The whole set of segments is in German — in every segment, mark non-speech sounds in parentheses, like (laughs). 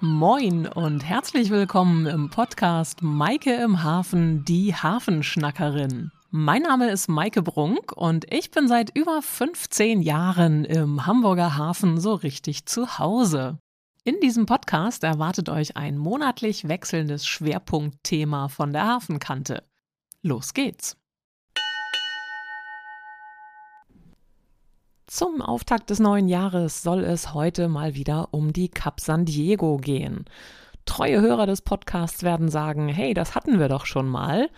Moin und herzlich willkommen im Podcast Maike im Hafen, die Hafenschnackerin. Mein Name ist Maike Brunk und ich bin seit über 15 Jahren im Hamburger Hafen so richtig zu Hause. In diesem Podcast erwartet euch ein monatlich wechselndes Schwerpunktthema von der Hafenkante. Los geht's! Zum Auftakt des neuen Jahres soll es heute mal wieder um die Cap San Diego gehen. Treue Hörer des Podcasts werden sagen, hey, das hatten wir doch schon mal.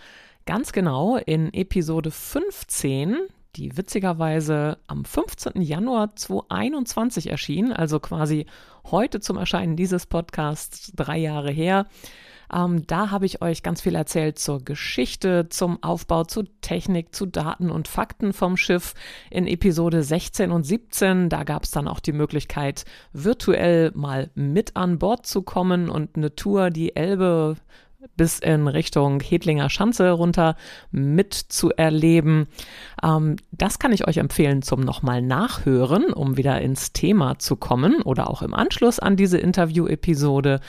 Ganz genau, in Episode 15, die witzigerweise am 15. Januar 2021 erschien, also quasi heute zum Erscheinen dieses Podcasts drei Jahre her, ähm, da habe ich euch ganz viel erzählt zur Geschichte, zum Aufbau, zu Technik, zu Daten und Fakten vom Schiff. In Episode 16 und 17, da gab es dann auch die Möglichkeit, virtuell mal mit an Bord zu kommen und eine Tour die Elbe bis in Richtung Hedlinger Schanze runter mitzuerleben. Ähm, das kann ich euch empfehlen zum nochmal nachhören, um wieder ins Thema zu kommen oder auch im Anschluss an diese Interview-Episode,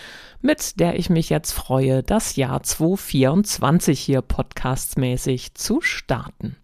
mit der ich mich jetzt freue, das Jahr 2024 hier podcastmäßig zu starten.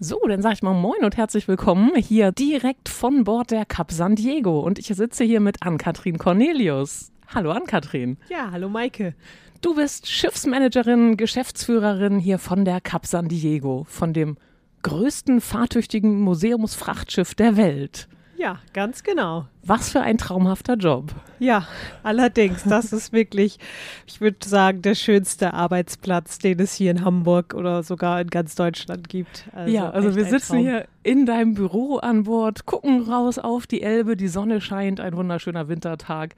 So, dann sage ich mal Moin und herzlich willkommen hier direkt von Bord der Cap San Diego. Und ich sitze hier mit Ann-Kathrin Cornelius. Hallo Ann-Kathrin. Ja, hallo Maike. Du bist Schiffsmanagerin, Geschäftsführerin hier von der Cap San Diego, von dem größten fahrtüchtigen Museumsfrachtschiff der Welt. Ja, ganz genau. Was für ein traumhafter Job. Ja, allerdings, das ist wirklich, ich würde sagen, der schönste Arbeitsplatz, den es hier in Hamburg oder sogar in ganz Deutschland gibt. Also ja, also wir sitzen hier in deinem Büro an Bord, gucken raus auf die Elbe, die Sonne scheint, ein wunderschöner Wintertag.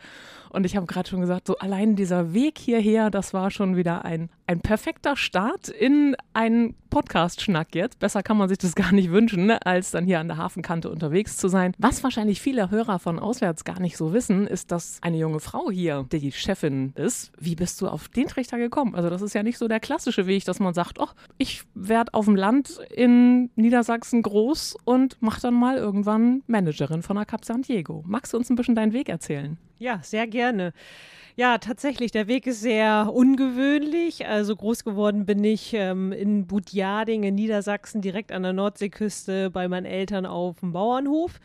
Und ich habe gerade schon gesagt, so allein dieser Weg hierher, das war schon wieder ein, ein perfekter Start in einen Podcast-Schnack jetzt. Besser kann man sich das (laughs) gar nicht wünschen, ne, als dann hier an der Hafenkante unterwegs zu sein. Was wahrscheinlich viele Hörer von auswärts gar nicht so wissen, ist, dass eine junge Frau hier die Chefin ist. Wie bist du auf den Trichter gekommen? Also das ist ja nicht so der klassische Weg, dass man sagt, ach, ich werde auf dem Land in Niedersachsen groß und mach dann mal irgendwann Managerin von der Cap San Diego. Magst du uns ein bisschen deinen Weg erzählen? Ja, sehr gerne. Ja, tatsächlich, der Weg ist sehr ungewöhnlich. Also groß geworden bin ich ähm, in Budjading in Niedersachsen, direkt an der Nordseeküste bei meinen Eltern auf dem Bauernhof.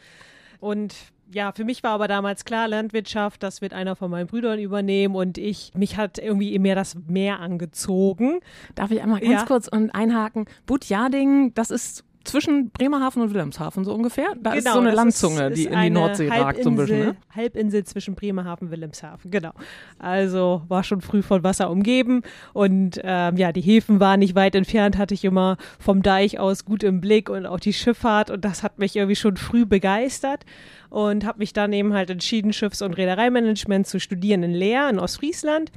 Und ja, für mich war aber damals klar, Landwirtschaft, das wird einer von meinen Brüdern übernehmen und ich, mich hat irgendwie mehr das Meer angezogen. Darf ich einmal ganz ja. kurz einhaken? Budjading, das ist zwischen Bremerhaven und Wilhelmshaven so ungefähr. Da genau, ist so eine Landzunge, ist, die in die Nordsee ragt so ein bisschen. Ne? Halbinsel zwischen Bremerhaven und Wilhelmshaven, genau. Also war schon früh von Wasser umgeben und ähm, ja, die Häfen waren nicht weit entfernt, hatte ich immer vom Deich aus gut im Blick und auch die Schifffahrt und das hat mich irgendwie schon früh begeistert und habe mich dann eben halt entschieden, Schiffs- und Reedereimanagement zu studieren in Leer in Ostfriesland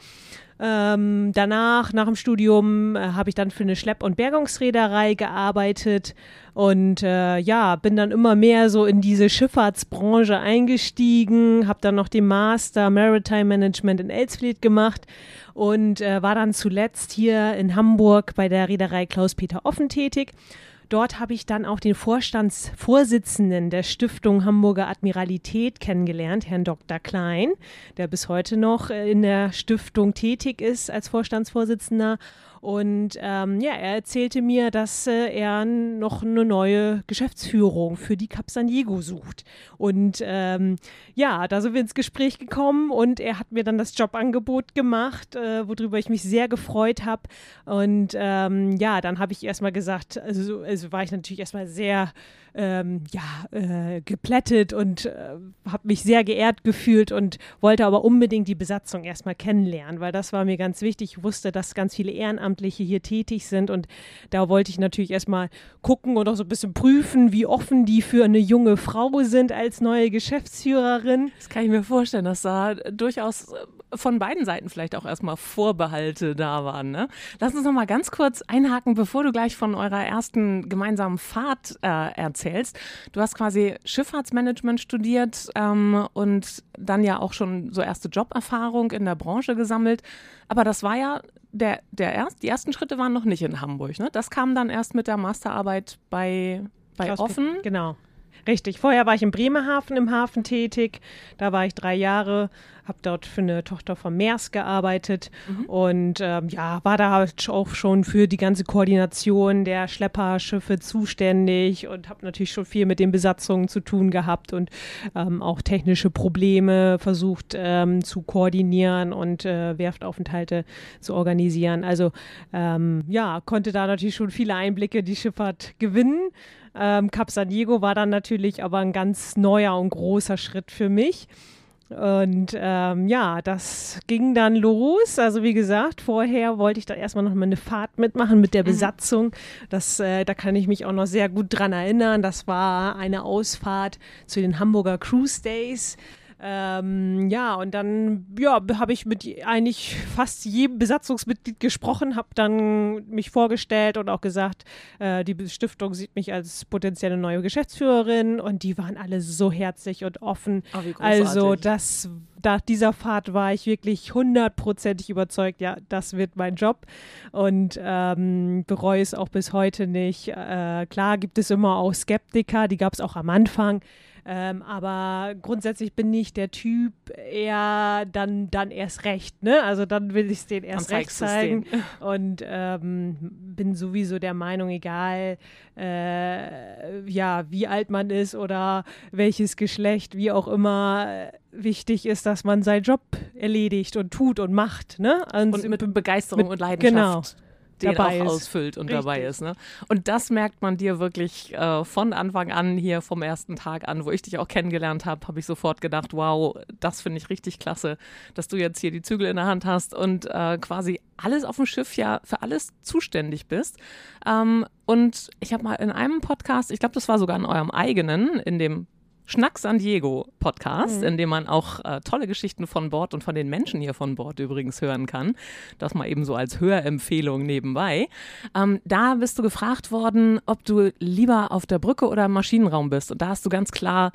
ähm, danach, nach dem Studium, äh, habe ich dann für eine Schlepp- und Bergungsreederei gearbeitet und äh, ja, bin dann immer mehr so in diese Schifffahrtsbranche eingestiegen, habe dann noch den Master Maritime Management in Elsfleth gemacht und äh, war dann zuletzt hier in Hamburg bei der Reederei Klaus-Peter Offen tätig Dort habe ich dann auch den Vorstandsvorsitzenden der Stiftung Hamburger Admiralität kennengelernt, Herrn Dr. Klein, der bis heute noch äh, in der Stiftung tätig ist als Vorstandsvorsitzender und ähm, ja, er erzählte mir, dass äh, er noch eine neue Geschäftsführung für die Cap San Diego sucht. Und ähm, ja, da sind wir ins Gespräch gekommen und er hat mir dann das Jobangebot gemacht, äh, worüber ich mich sehr gefreut habe. Und ähm, ja, dann habe ich erstmal gesagt, also, also war ich natürlich erstmal sehr ähm, ja, äh, geplättet und äh, habe mich sehr geehrt gefühlt und wollte aber unbedingt die Besatzung erstmal kennenlernen, weil das war mir ganz wichtig. Ich wusste, dass ganz viele Ehrenamtliche hier tätig sind und da wollte ich natürlich erstmal gucken und auch so ein bisschen prüfen, wie offen die für eine junge Frau sind als neue Geschäftsführerin. Das kann ich mir vorstellen, dass da durchaus von beiden Seiten vielleicht auch erstmal Vorbehalte da waren. Ne? Lass uns noch mal ganz kurz einhaken, bevor du gleich von eurer ersten gemeinsamen Fahrt äh, erzählst. Du hast quasi Schifffahrtsmanagement studiert ähm, und dann ja auch schon so erste Joberfahrung in der Branche gesammelt. Aber das war ja der, der erst, die ersten Schritte waren noch nicht in Hamburg. Ne? Das kam dann erst mit der Masterarbeit bei, bei Offen. Genau. Richtig. Vorher war ich in Bremerhaven im Hafen tätig. Da war ich drei Jahre, habe dort für eine Tochter von Maersk gearbeitet mhm. und ähm, ja, war da halt auch schon für die ganze Koordination der Schlepperschiffe zuständig und habe natürlich schon viel mit den Besatzungen zu tun gehabt und ähm, auch technische Probleme versucht ähm, zu koordinieren und äh, Werftaufenthalte zu organisieren. Also ähm, ja, konnte da natürlich schon viele Einblicke in die Schifffahrt gewinnen. Ähm, Cap San Diego war dann natürlich aber ein ganz neuer und großer Schritt für mich. Und ähm, ja, das ging dann los. Also wie gesagt, vorher wollte ich da erstmal noch mal eine Fahrt mitmachen mit der mhm. Besatzung. Das, äh, da kann ich mich auch noch sehr gut dran erinnern. Das war eine Ausfahrt zu den Hamburger Cruise Days. Ähm, ja, und dann ja, habe ich mit eigentlich fast jedem Besatzungsmitglied gesprochen, habe dann mich vorgestellt und auch gesagt, äh, die Stiftung sieht mich als potenzielle neue Geschäftsführerin und die waren alle so herzlich und offen. Oh, also das nach dieser Fahrt war ich wirklich hundertprozentig überzeugt, ja, das wird mein Job und ähm, bereue es auch bis heute nicht. Äh, klar gibt es immer auch Skeptiker, die gab es auch am Anfang. Ähm, aber grundsätzlich bin ich der Typ eher dann, dann erst recht, ne? Also dann will ich es denen erst recht zeigen. Und ähm, bin sowieso der Meinung, egal äh, ja, wie alt man ist oder welches Geschlecht, wie auch immer, wichtig ist, dass man seinen Job erledigt und tut und macht, ne? Und, und mit Begeisterung mit, und Leidenschaft. Genau den dabei auch ist. ausfüllt und Richtig. dabei ist. Ne? Und das merkt man dir wirklich äh, von Anfang an hier vom ersten Tag an, wo ich dich auch kennengelernt habe, habe ich sofort gedacht, wow, das finde ich richtig klasse, dass du jetzt hier die Zügel in der Hand hast und äh, quasi alles auf dem Schiff ja für alles zuständig bist. Ähm, und ich habe mal in einem Podcast, ich glaube, das war sogar in eurem eigenen, in dem Schnack San Diego Podcast, mhm. in dem man auch äh, tolle Geschichten von Bord und von den Menschen hier von Bord übrigens hören kann. Das mal eben so als Hörempfehlung nebenbei. Ähm, da bist du gefragt worden, ob du lieber auf der Brücke oder im Maschinenraum bist. Und da hast du ganz klar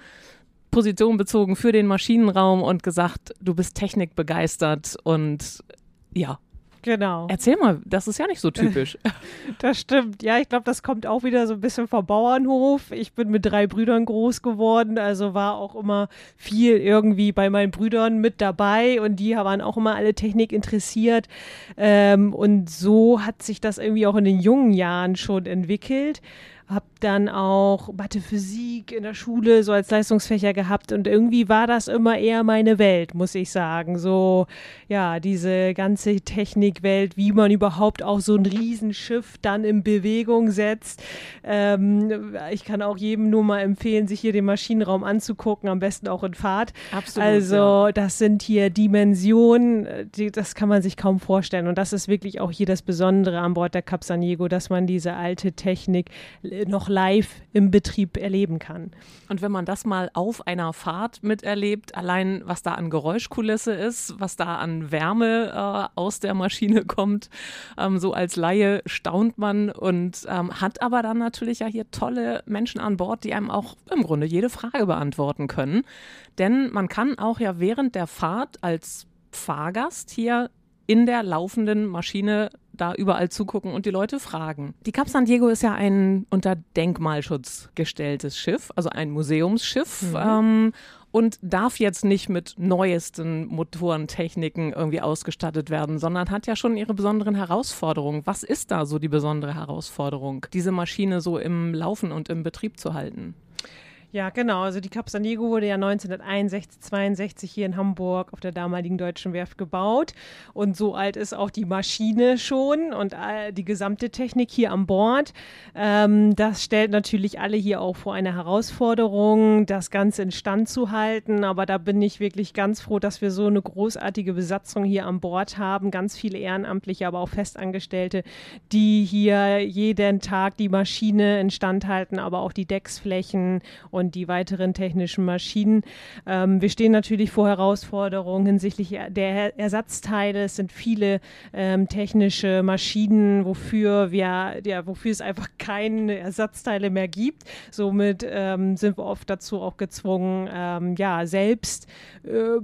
Position bezogen für den Maschinenraum und gesagt, du bist technikbegeistert und ja, Genau. Erzähl mal, das ist ja nicht so typisch. (laughs) (laughs) das stimmt. Ja, ich glaube, das kommt auch wieder so ein bisschen vom Bauernhof. Ich bin mit drei Brüdern groß geworden, also war auch immer viel irgendwie bei meinen Brüdern mit dabei und die waren auch immer alle Technik interessiert. Ähm, und so hat sich das irgendwie auch in den jungen Jahren schon entwickelt habe dann auch Mathe, Physik in der Schule so als Leistungsfächer gehabt und irgendwie war das immer eher meine Welt, muss ich sagen. So, ja, diese ganze Technikwelt, wie man überhaupt auch so ein Riesenschiff dann in Bewegung setzt. Ähm, ich kann auch jedem nur mal empfehlen, sich hier den Maschinenraum anzugucken, am besten auch in Fahrt. Absolut. Also, ja. das sind hier Dimensionen, die, das kann man sich kaum vorstellen. Und das ist wirklich auch hier das Besondere an Bord der Cap San Diego, dass man diese alte Technik noch live im Betrieb erleben kann. Und wenn man das mal auf einer Fahrt miterlebt, allein was da an Geräuschkulisse ist, was da an Wärme äh, aus der Maschine kommt, ähm, so als Laie staunt man und ähm, hat aber dann natürlich ja hier tolle Menschen an Bord, die einem auch im Grunde jede Frage beantworten können. Denn man kann auch ja während der Fahrt als Fahrgast hier in der laufenden Maschine da überall zugucken und die Leute fragen. Die Cap San Diego ist ja ein unter Denkmalschutz gestelltes Schiff, also ein Museumsschiff. Mhm. Ähm, und darf jetzt nicht mit neuesten Motorentechniken irgendwie ausgestattet werden, sondern hat ja schon ihre besonderen Herausforderungen. Was ist da so die besondere Herausforderung, diese Maschine so im Laufen und im Betrieb zu halten? Ja, genau. Also die Cap San Diego wurde ja 1961, 62 hier in Hamburg auf der damaligen Deutschen Werft gebaut. Und so alt ist auch die Maschine schon und die gesamte Technik hier an Bord. Ähm, das stellt natürlich alle hier auch vor eine Herausforderung, das Ganze in Stand zu halten. Aber da bin ich wirklich ganz froh, dass wir so eine großartige Besatzung hier an Bord haben. Ganz viele Ehrenamtliche, aber auch Festangestellte, die hier jeden Tag die Maschine instand halten, aber auch die Decksflächen und und die weiteren technischen Maschinen. Ähm, wir stehen natürlich vor Herausforderungen hinsichtlich der Ersatzteile. Es sind viele ähm, technische Maschinen, wofür wir, ja, wofür es einfach keine Ersatzteile mehr gibt. Somit ähm, sind wir oft dazu auch gezwungen, ähm, ja, selbst äh,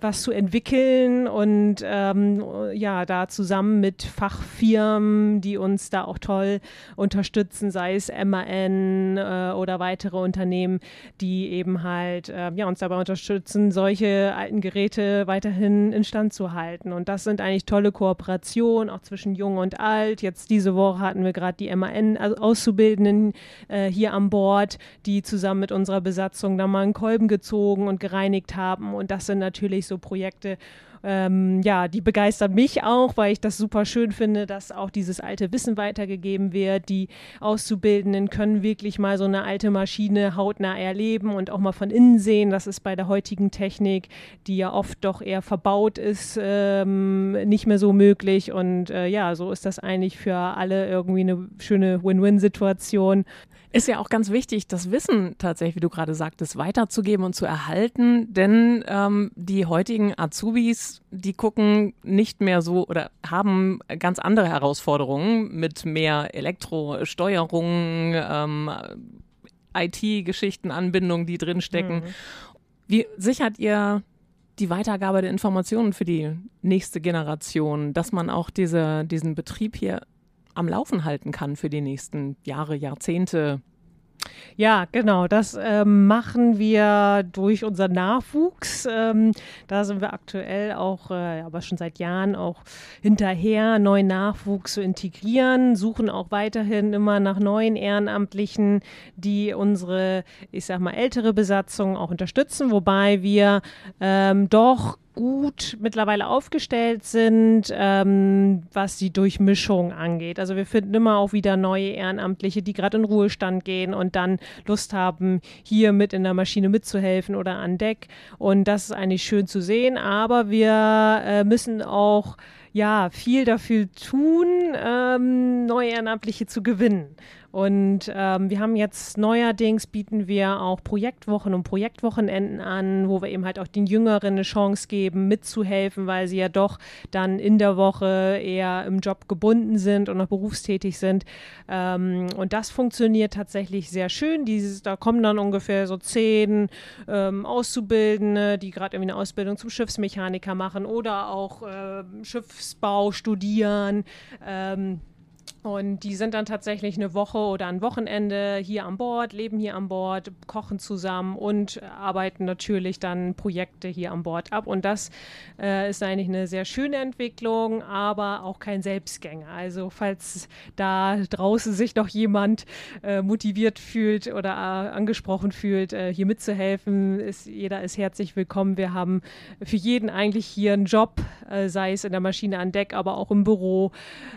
was zu entwickeln und ähm, ja, da zusammen mit Fachfirmen, die uns da auch toll unterstützen, sei es MAN äh, oder weitere Unternehmen, die eben halt äh, ja, uns dabei unterstützen, solche alten Geräte weiterhin instand zu halten. Und das sind eigentlich tolle Kooperationen, auch zwischen Jung und Alt. Jetzt diese Woche hatten wir gerade die MAN-Auszubildenden äh, hier an Bord, die zusammen mit unserer Besatzung da mal einen Kolben gezogen und gereinigt haben. Und das sind natürlich so Projekte, ähm, ja, die begeistern mich auch, weil ich das super schön finde, dass auch dieses alte Wissen weitergegeben wird. Die Auszubildenden können wirklich mal so eine alte Maschine hautnah erleben und auch mal von innen sehen. Das ist bei der heutigen Technik, die ja oft doch eher verbaut ist, ähm, nicht mehr so möglich. Und äh, ja, so ist das eigentlich für alle irgendwie eine schöne Win-Win-Situation. Ist ja auch ganz wichtig, das Wissen tatsächlich, wie du gerade sagtest, weiterzugeben und zu erhalten, denn ähm, die heutigen Azubis, die gucken nicht mehr so oder haben ganz andere Herausforderungen mit mehr Elektrosteuerung, ähm, IT-Geschichten, Anbindungen, die drinstecken. Mhm. Wie sichert ihr die Weitergabe der Informationen für die nächste Generation, dass man auch diese, diesen Betrieb hier am Laufen halten kann für die nächsten Jahre, Jahrzehnte. Ja, genau. Das ähm, machen wir durch unseren Nachwuchs. Ähm, da sind wir aktuell auch, äh, aber schon seit Jahren auch hinterher, neuen Nachwuchs zu integrieren, suchen auch weiterhin immer nach neuen Ehrenamtlichen, die unsere, ich sag mal, ältere Besatzung auch unterstützen, wobei wir ähm, doch gut mittlerweile aufgestellt sind, ähm, was die Durchmischung angeht. Also wir finden immer auch wieder neue Ehrenamtliche, die gerade in Ruhestand gehen und dann Lust haben, hier mit in der Maschine mitzuhelfen oder an Deck. Und das ist eigentlich schön zu sehen. Aber wir äh, müssen auch ja viel dafür tun, ähm, neue Ehrenamtliche zu gewinnen. Und ähm, wir haben jetzt neuerdings bieten wir auch Projektwochen und Projektwochenenden an, wo wir eben halt auch den Jüngeren eine Chance geben, mitzuhelfen, weil sie ja doch dann in der Woche eher im Job gebunden sind und noch berufstätig sind. Ähm, und das funktioniert tatsächlich sehr schön. Dieses, da kommen dann ungefähr so zehn ähm, Auszubildende, die gerade irgendwie eine Ausbildung zum Schiffsmechaniker machen oder auch äh, Schiffsbau studieren. Ähm, und die sind dann tatsächlich eine Woche oder ein Wochenende hier an Bord, leben hier an Bord, kochen zusammen und arbeiten natürlich dann Projekte hier an Bord ab. Und das äh, ist eigentlich eine sehr schöne Entwicklung, aber auch kein Selbstgänger. Also falls da draußen sich noch jemand äh, motiviert fühlt oder äh, angesprochen fühlt, äh, hier mitzuhelfen, ist, jeder ist herzlich willkommen. Wir haben für jeden eigentlich hier einen Job, äh, sei es in der Maschine an Deck, aber auch im Büro.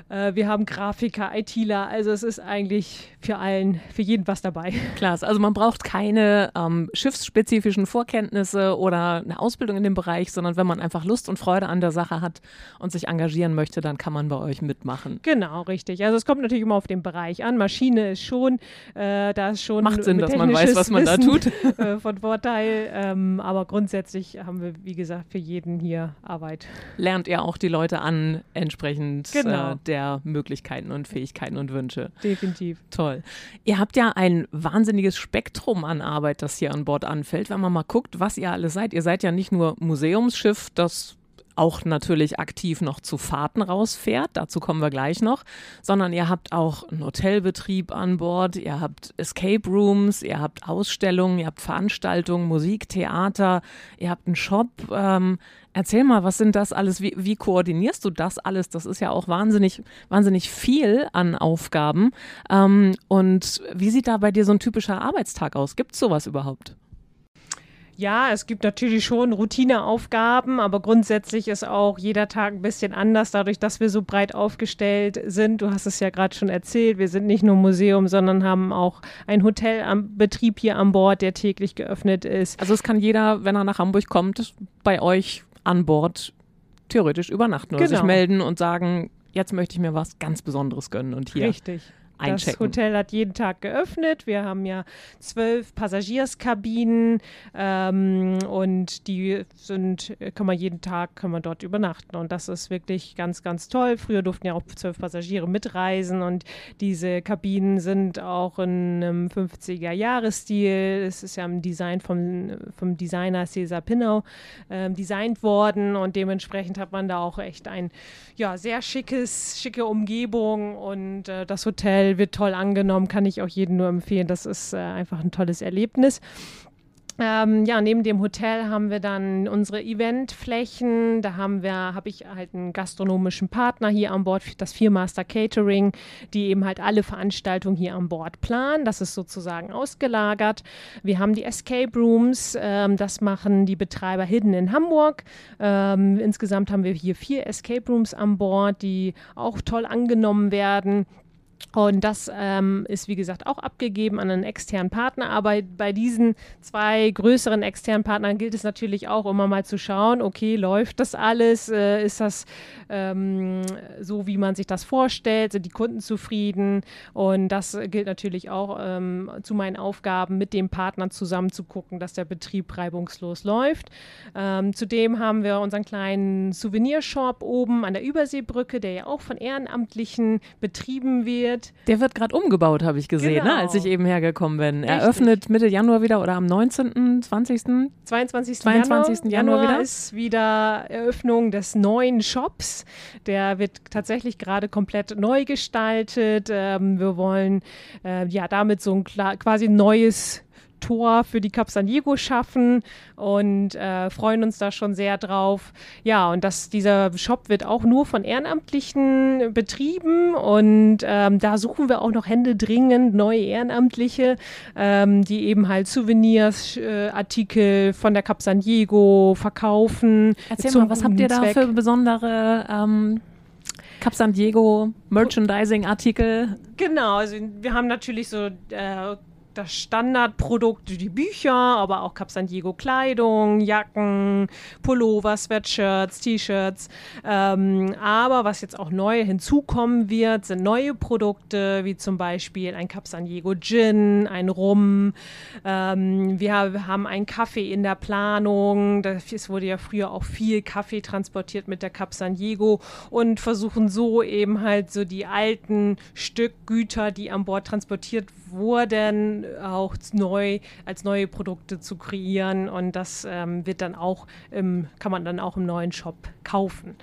Äh, wir haben Grafik Grafiker, ITler. Also es ist eigentlich für allen, für jeden was dabei. Klasse. Also man braucht keine ähm, schiffsspezifischen Vorkenntnisse oder eine Ausbildung in dem Bereich, sondern wenn man einfach Lust und Freude an der Sache hat und sich engagieren möchte, dann kann man bei euch mitmachen. Genau, richtig. Also es kommt natürlich immer auf den Bereich an. Maschine ist schon, äh, da ist schon macht Sinn, dass man weiß, was man Wissen, da tut. (laughs) Äh, von Vorteil. Ähm, aber grundsätzlich haben wir, wie gesagt, für jeden hier Arbeit. Lernt ihr auch die Leute an, entsprechend genau. äh, der Möglichkeiten und Fähigkeiten und Wünsche. Definitiv. Toll. Ihr habt ja ein wahnsinniges Spektrum an Arbeit, das hier an Bord anfällt. Wenn man mal guckt, was ihr alle seid. Ihr seid ja nicht nur Museumsschiff, das auch natürlich aktiv noch zu Fahrten rausfährt, dazu kommen wir gleich noch, sondern ihr habt auch einen Hotelbetrieb an Bord, ihr habt Escape Rooms, ihr habt Ausstellungen, ihr habt Veranstaltungen, Musik, Theater, ihr habt einen Shop. Ähm, erzähl mal, was sind das alles? Wie, wie koordinierst du das alles? Das ist ja auch wahnsinnig, wahnsinnig viel an Aufgaben. Ähm, und wie sieht da bei dir so ein typischer Arbeitstag aus? Gibt es sowas überhaupt? Ja, es gibt natürlich schon Routineaufgaben, aber grundsätzlich ist auch jeder Tag ein bisschen anders, dadurch, dass wir so breit aufgestellt sind. Du hast es ja gerade schon erzählt, wir sind nicht nur Museum, sondern haben auch ein Hotel am Betrieb hier an Bord, der täglich geöffnet ist. Also es kann jeder, wenn er nach Hamburg kommt, bei euch an Bord theoretisch übernachten oder genau. sich melden und sagen, jetzt möchte ich mir was ganz Besonderes gönnen und hier. Richtig einchecken. Das Hotel hat jeden Tag geöffnet. Wir haben ja zwölf Passagierskabinen ähm, und die sind, kann man jeden Tag, kann man dort übernachten. Und das ist wirklich ganz, ganz toll. Früher durften ja auch zwölf Passagiere mitreisen und diese Kabinen sind auch in einem 50er-Jahres-Stil. Es ist ja im Design vom, vom Designer Cesar Pinau ähm, designt worden und dementsprechend hat man da auch echt ein ja, sehr schickes, schicke Umgebung und äh, das Hotel Hotel wird toll angenommen, kann ich auch jedem nur empfehlen. Das ist äh, einfach ein tolles Erlebnis. Ähm, ja, neben dem Hotel haben wir dann unsere Eventflächen. Da haben wir, habe ich halt einen gastronomischen Partner hier an Bord, das Viermaster Catering, die eben halt alle Veranstaltungen hier an Bord planen. Das ist sozusagen ausgelagert. Wir haben die Escape Rooms. Ähm, das machen die Betreiber Hidden in Hamburg. Ähm, insgesamt haben wir hier vier Escape Rooms an Bord, die auch toll angenommen werden. Und das ähm, ist, wie gesagt, auch abgegeben an einen externen Partner. Aber bei diesen zwei größeren externen Partnern gilt es natürlich auch immer mal zu schauen, okay, läuft das alles? Äh, ist das ähm, so, wie man sich das vorstellt? Sind die Kunden zufrieden? Und das gilt natürlich auch ähm, zu meinen Aufgaben, mit dem Partner zusammen zu gucken, dass der Betrieb reibungslos läuft. Ähm, zudem haben wir unseren kleinen Souvenirshop oben an der Überseebrücke, der ja auch von Ehrenamtlichen betrieben wird wird. Der wird gerade umgebaut, habe ich gesehen, genau. ne, als ich eben hergekommen bin. Richtig. Eröffnet Mitte Januar wieder oder am 19., 20., 22. 22. Januar, Januar wieder. ist wieder Eröffnung des neuen Shops. Der wird tatsächlich gerade komplett neu gestaltet. Ähm, wir wollen äh, ja damit so ein quasi neues Tor für die Cap San Diego schaffen und äh, freuen uns da schon sehr drauf. Ja, und das, dieser Shop wird auch nur von Ehrenamtlichen betrieben und ähm, da suchen wir auch noch händeringend neue Ehrenamtliche, ähm, die eben halt Souvenirs, äh, Artikel von der Cap San Diego verkaufen. Erzähl mal, was habt ihr da für besondere ähm Cap San Diego Merchandising-Artikel. Genau, also wir haben natürlich so äh, das Standardprodukt, die Bücher, aber auch Cap San Diego Kleidung, Jacken, Pullover, Sweatshirts, T-Shirts. Ähm, aber was jetzt auch neu hinzukommen wird, sind neue Produkte, wie zum Beispiel ein Cap San Diego Gin, ein Rum. Ähm, wir haben einen Kaffee in der Planung. Es wurde ja früher auch viel Kaffee transportiert mit der Cap San Diego und versuchen so eben halt so die alten Stückgüter, die an Bord transportiert wurden, auch neu als neue Produkte zu kreieren und das ähm, wird dann auch im, kann man dann auch im neuen Shop kaufen.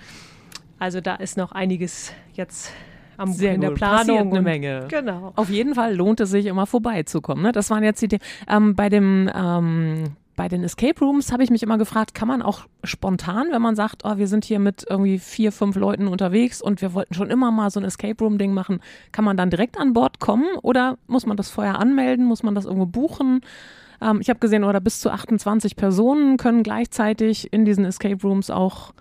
Also da ist noch einiges jetzt am, Sehr in der Planung. Passiert eine Menge. Genau. Auf jeden Fall lohnt es sich immer vorbeizukommen. Ne? Das waren jetzt die ähm, bei dem ähm, bei den Escape Rooms habe ich mich immer gefragt, kann man auch spontan, wenn man sagt, oh, wir sind hier mit irgendwie vier, fünf Leuten unterwegs und wir wollten schon immer mal so ein Escape Room Ding machen, kann man dann direkt an Bord kommen oder muss man das vorher anmelden, muss man das irgendwo buchen? Ähm, ich habe gesehen, oder bis zu 28 Personen können gleichzeitig in diesen Escape Rooms auch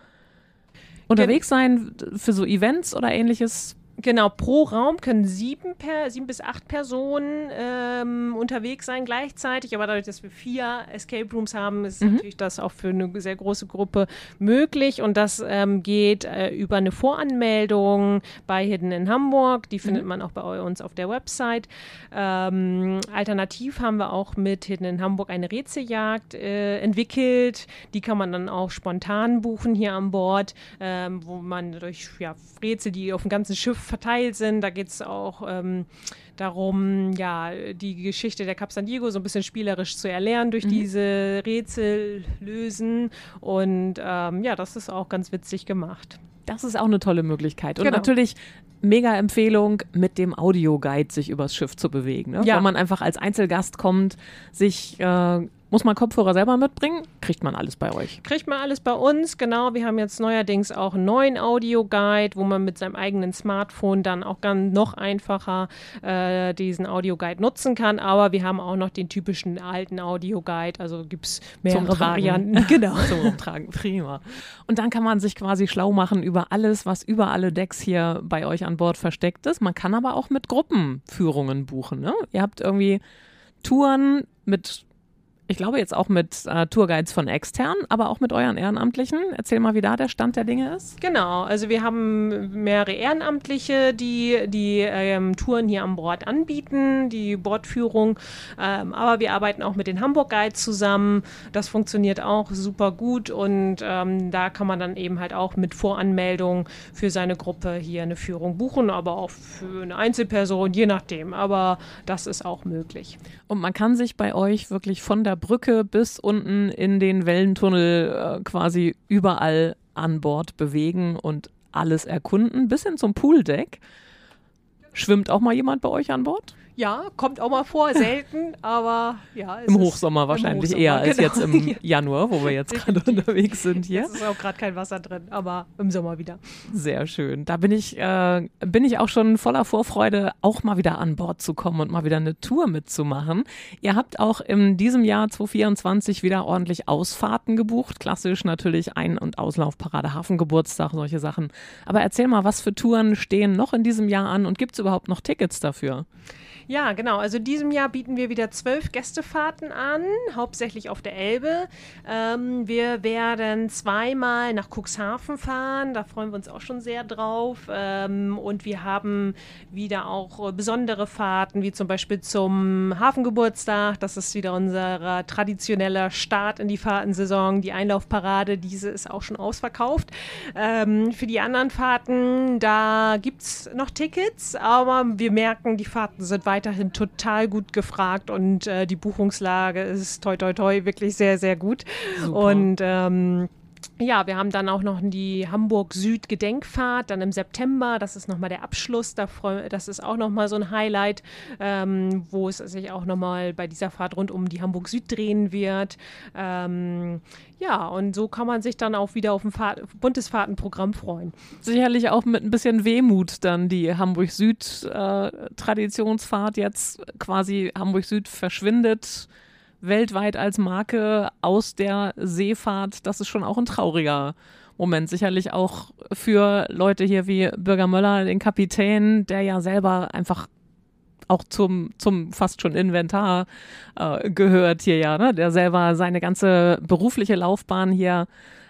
unterwegs sein für so Events oder ähnliches. Genau, pro Raum können sieben, per, sieben bis acht Personen ähm, unterwegs sein gleichzeitig. Aber dadurch, dass wir vier Escape Rooms haben, ist mhm. natürlich das auch für eine sehr große Gruppe möglich. Und das ähm, geht äh, über eine Voranmeldung bei Hidden in Hamburg. Die findet mhm. man auch bei uns auf der Website. Ähm, alternativ haben wir auch mit Hidden in Hamburg eine Rätseljagd äh, entwickelt. Die kann man dann auch spontan buchen hier an Bord, ähm, wo man durch ja, Rätsel, die auf dem ganzen Schiff verteilt sind. Da geht es auch ähm, darum, ja, die Geschichte der Cap San Diego so ein bisschen spielerisch zu erlernen durch mhm. diese Rätsel lösen. Und ähm, ja, das ist auch ganz witzig gemacht. Das ist auch eine tolle Möglichkeit. Und genau. natürlich mega Empfehlung, mit dem Audioguide sich übers Schiff zu bewegen. Ne? Ja. Wenn man einfach als Einzelgast kommt, sich äh, muss man Kopfhörer selber mitbringen? Kriegt man alles bei euch? Kriegt man alles bei uns, genau. Wir haben jetzt neuerdings auch einen neuen Audioguide, wo man mit seinem eigenen Smartphone dann auch ganz noch einfacher äh, diesen Audioguide nutzen kann. Aber wir haben auch noch den typischen alten Audioguide, also gibt es mehrere Varianten. (laughs) Genau. (laughs) Zum Umtragen, prima. Und dann kann man sich quasi schlau machen über alles, was über alle Decks hier bei euch an Bord versteckt ist. Man kann aber auch mit Gruppenführungen buchen. Ne? Ihr habt irgendwie Touren mit ich glaube jetzt auch mit äh, Tourguides von extern, aber auch mit euren Ehrenamtlichen. Erzähl mal, wie da der Stand der Dinge ist. Genau, also wir haben mehrere Ehrenamtliche, die die ähm, Touren hier an Bord anbieten, die Bordführung. Ähm, aber wir arbeiten auch mit den Hamburg Guides zusammen. Das funktioniert auch super gut und ähm, da kann man dann eben halt auch mit Voranmeldung für seine Gruppe hier eine Führung buchen, aber auch für eine Einzelperson, je nachdem. Aber das ist auch möglich. Und man kann sich bei euch wirklich von der Brücke bis unten in den Wellentunnel äh, quasi überall an Bord bewegen und alles erkunden, bis hin zum Pooldeck. Schwimmt auch mal jemand bei euch an Bord? Ja, kommt auch mal vor, selten, (laughs) aber ja. Im Hochsommer wahrscheinlich Hochsommer, eher als genau. jetzt im (laughs) Januar, wo wir jetzt gerade unterwegs sind hier. Es ist auch gerade kein Wasser drin, aber im Sommer wieder. Sehr schön. Da bin ich, äh, bin ich auch schon voller Vorfreude, auch mal wieder an Bord zu kommen und mal wieder eine Tour mitzumachen. Ihr habt auch in diesem Jahr 2024 wieder ordentlich Ausfahrten gebucht. Klassisch natürlich Ein- und Auslaufparade, Hafengeburtstag, solche Sachen. Aber erzähl mal, was für Touren stehen noch in diesem Jahr an und gibt es überhaupt noch Tickets dafür? Ja, genau. Also diesem Jahr bieten wir wieder zwölf Gästefahrten an, hauptsächlich auf der Elbe. Ähm, wir werden zweimal nach Cuxhaven fahren, da freuen wir uns auch schon sehr drauf. Ähm, und wir haben wieder auch besondere Fahrten, wie zum Beispiel zum Hafengeburtstag. Das ist wieder unser traditioneller Start in die Fahrtensaison. Die Einlaufparade, diese ist auch schon ausverkauft. Ähm, für die anderen Fahrten, da gibt es noch Tickets, aber wir merken, die Fahrten sind weiter weiterhin total gut gefragt und äh, die Buchungslage ist toi toi toi wirklich sehr, sehr gut. Super. Und ähm, ja, wir haben dann auch noch die Hamburg-Süd-Gedenkfahrt, dann im September. Das ist nochmal der Abschluss. Das ist auch nochmal so ein Highlight, ähm, wo es sich auch nochmal bei dieser Fahrt rund um die Hamburg-Süd drehen wird. Ähm, ja, und so kann man sich dann auch wieder auf ein Fahr buntes Fahrtenprogramm freuen. Sicherlich auch mit ein bisschen Wehmut dann die Hamburg-Süd-Traditionsfahrt äh, jetzt quasi Hamburg-Süd verschwindet weltweit als Marke aus der Seefahrt, das ist schon auch ein trauriger Moment. Sicherlich auch für Leute hier wie Bürger Möller, den Kapitän, der ja selber einfach auch zum, zum fast schon Inventar äh, gehört hier ja, ne? der selber seine ganze berufliche Laufbahn hier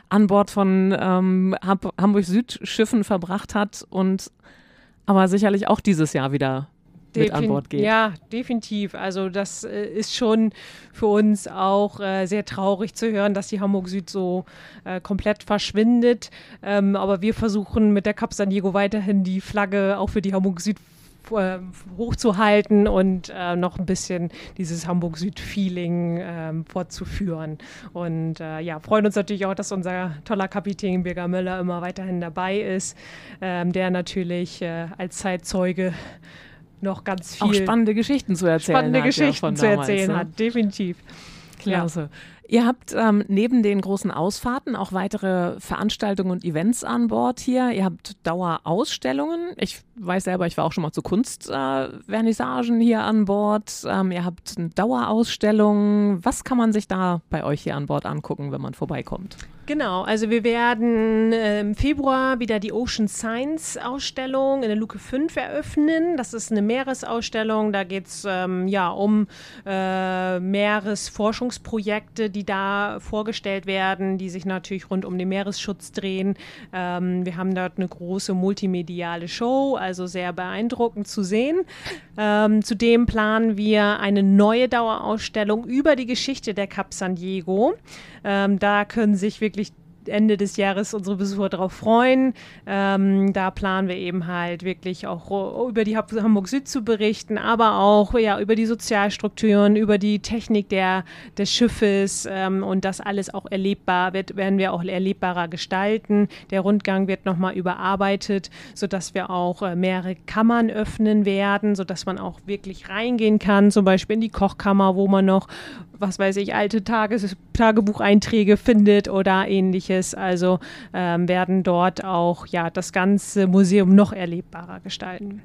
an Bord von ähm, Hamburg Südschiffen verbracht hat und aber sicherlich auch dieses Jahr wieder mit an Bord geht. Ja, definitiv. Also das äh, ist schon für uns auch äh, sehr traurig zu hören, dass die Hamburg Süd so äh, komplett verschwindet. Ähm, aber wir versuchen mit der Cap San Diego weiterhin die Flagge auch für die Hamburg Süd äh, hochzuhalten und äh, noch ein bisschen dieses Hamburg-Süd-Feeling ähm, fortzuführen. Und äh, ja, freuen uns natürlich auch, dass unser toller Kapitän Birger Möller immer weiterhin dabei ist, ähm, der natürlich äh, als Zeitzeuge noch ganz viel. Auch spannende Geschichten zu erzählen spannende hat. Geschichten ja, zu erzählen ne? hat, definitiv. Klasse. Ja. Ihr habt ähm, neben den großen Ausfahrten auch weitere Veranstaltungen und Events an Bord hier. Ihr habt Dauerausstellungen. Ich weiß selber, ich war auch schon mal zu Kunstvernissagen äh, hier an Bord. Ähm, ihr habt eine Dauerausstellung. Was kann man sich da bei euch hier an Bord angucken, wenn man vorbeikommt? Genau, also wir werden äh, im Februar wieder die Ocean Science Ausstellung in der Luke 5 eröffnen. Das ist eine Meeresausstellung. Da geht es ähm, ja um äh, Meeresforschungsprojekte, die da vorgestellt werden, die sich natürlich rund um den Meeresschutz drehen. Ähm, wir haben dort eine große multimediale Show, also sehr beeindruckend zu sehen. Ähm, zudem planen wir eine neue Dauerausstellung über die Geschichte der Cap San Diego. Ähm, da können sich wirklich Ende des Jahres unsere Besucher darauf freuen. Ähm, da planen wir eben halt wirklich auch über die Hamburg Süd zu berichten, aber auch ja, über die Sozialstrukturen, über die Technik der, des Schiffes ähm, und das alles auch erlebbar wird, werden wir auch erlebbarer gestalten. Der Rundgang wird nochmal überarbeitet, sodass wir auch äh, mehrere Kammern öffnen werden, sodass man auch wirklich reingehen kann, zum Beispiel in die Kochkammer, wo man noch was weiß ich, alte Tages Tagebucheinträge findet oder ähnliches. Also ähm, werden dort auch ja das ganze Museum noch erlebbarer gestalten.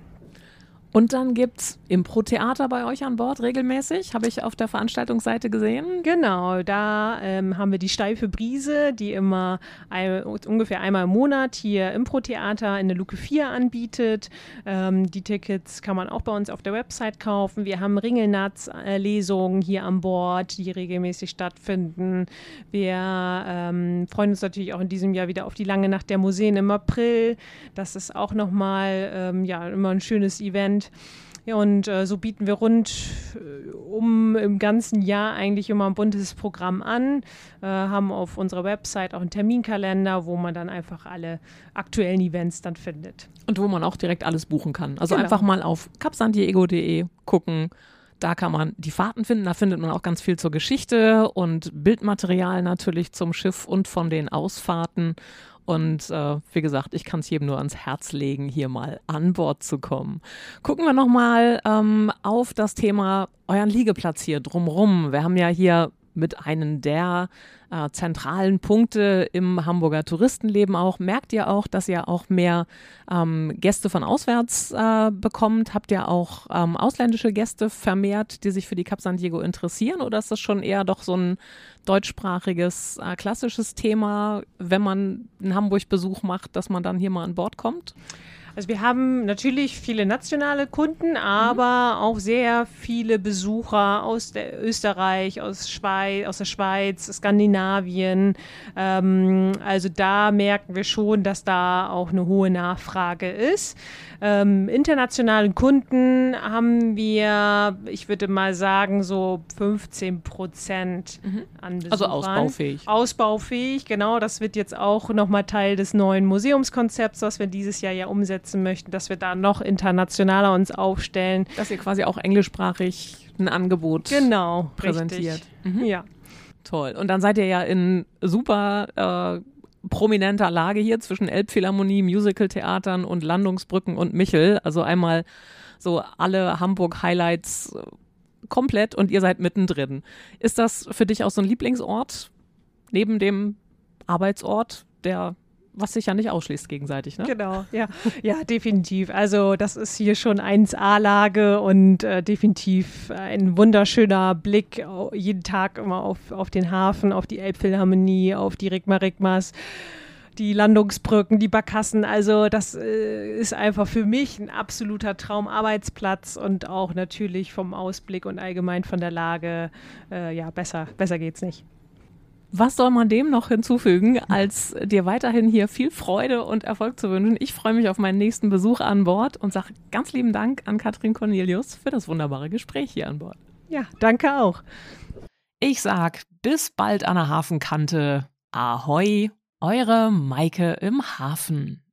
Und dann gibt es Impro-Theater bei euch an Bord regelmäßig, habe ich auf der Veranstaltungsseite gesehen. Genau, da ähm, haben wir die Steife Brise, die immer ein, ungefähr einmal im Monat hier Impro-Theater in der Luke 4 anbietet. Ähm, die Tickets kann man auch bei uns auf der Website kaufen. Wir haben Ringelnatz-Lesungen hier an Bord, die regelmäßig stattfinden. Wir ähm, freuen uns natürlich auch in diesem Jahr wieder auf die lange Nacht der Museen im April. Das ist auch nochmal ähm, ja, immer ein schönes Event und äh, so bieten wir rund äh, um im ganzen Jahr eigentlich immer ein buntes Programm an, äh, haben auf unserer Website auch einen Terminkalender, wo man dann einfach alle aktuellen Events dann findet. Und wo man auch direkt alles buchen kann. Also genau. einfach mal auf capsandiego.de gucken. Da kann man die Fahrten finden. Da findet man auch ganz viel zur Geschichte und Bildmaterial natürlich zum Schiff und von den Ausfahrten. Und äh, wie gesagt, ich kann es jedem nur ans Herz legen, hier mal an Bord zu kommen. Gucken wir nochmal ähm, auf das Thema euren Liegeplatz hier drumrum. Wir haben ja hier mit einem der äh, zentralen Punkte im Hamburger Touristenleben auch. Merkt ihr auch, dass ihr auch mehr ähm, Gäste von auswärts äh, bekommt? Habt ihr auch ähm, ausländische Gäste vermehrt, die sich für die Cap San Diego interessieren? Oder ist das schon eher doch so ein deutschsprachiges, äh, klassisches Thema, wenn man einen Hamburg-Besuch macht, dass man dann hier mal an Bord kommt? Also wir haben natürlich viele nationale Kunden, aber mhm. auch sehr viele Besucher aus Österreich, aus, Schweiz, aus der Schweiz, Skandinavien. Ähm, also da merken wir schon, dass da auch eine hohe Nachfrage ist. Ähm, internationalen Kunden haben wir, ich würde mal sagen, so 15 Prozent mhm. an Besuchern. Also ausbaufähig. Ausbaufähig, genau. Das wird jetzt auch nochmal Teil des neuen Museumskonzepts, was wir dieses Jahr ja umsetzen möchten, dass wir da noch internationaler uns aufstellen. Dass ihr quasi auch englischsprachig ein Angebot genau, präsentiert. Mhm. Ja. Toll. Und dann seid ihr ja in super äh, prominenter Lage hier zwischen Elbphilharmonie, Musicaltheatern und Landungsbrücken und Michel. Also einmal so alle Hamburg-Highlights äh, komplett und ihr seid mittendrin. Ist das für dich auch so ein Lieblingsort neben dem Arbeitsort, der was sich ja nicht ausschließt gegenseitig, ne? Genau, ja, ja, definitiv. Also das ist hier schon 1A-Lage und äh, definitiv ein wunderschöner Blick jeden Tag immer auf, auf den Hafen, auf die Elbphilharmonie, auf die Rigma Rigmas die Landungsbrücken, die Barkassen. Also das äh, ist einfach für mich ein absoluter Traumarbeitsplatz und auch natürlich vom Ausblick und allgemein von der Lage, äh, ja, besser, besser geht's nicht. Was soll man dem noch hinzufügen, als dir weiterhin hier viel Freude und Erfolg zu wünschen? Ich freue mich auf meinen nächsten Besuch an Bord und sage ganz lieben Dank an Katrin Cornelius für das wunderbare Gespräch hier an Bord. Ja, danke auch. Ich sag bis bald an der Hafenkante. Ahoi, eure Maike im Hafen.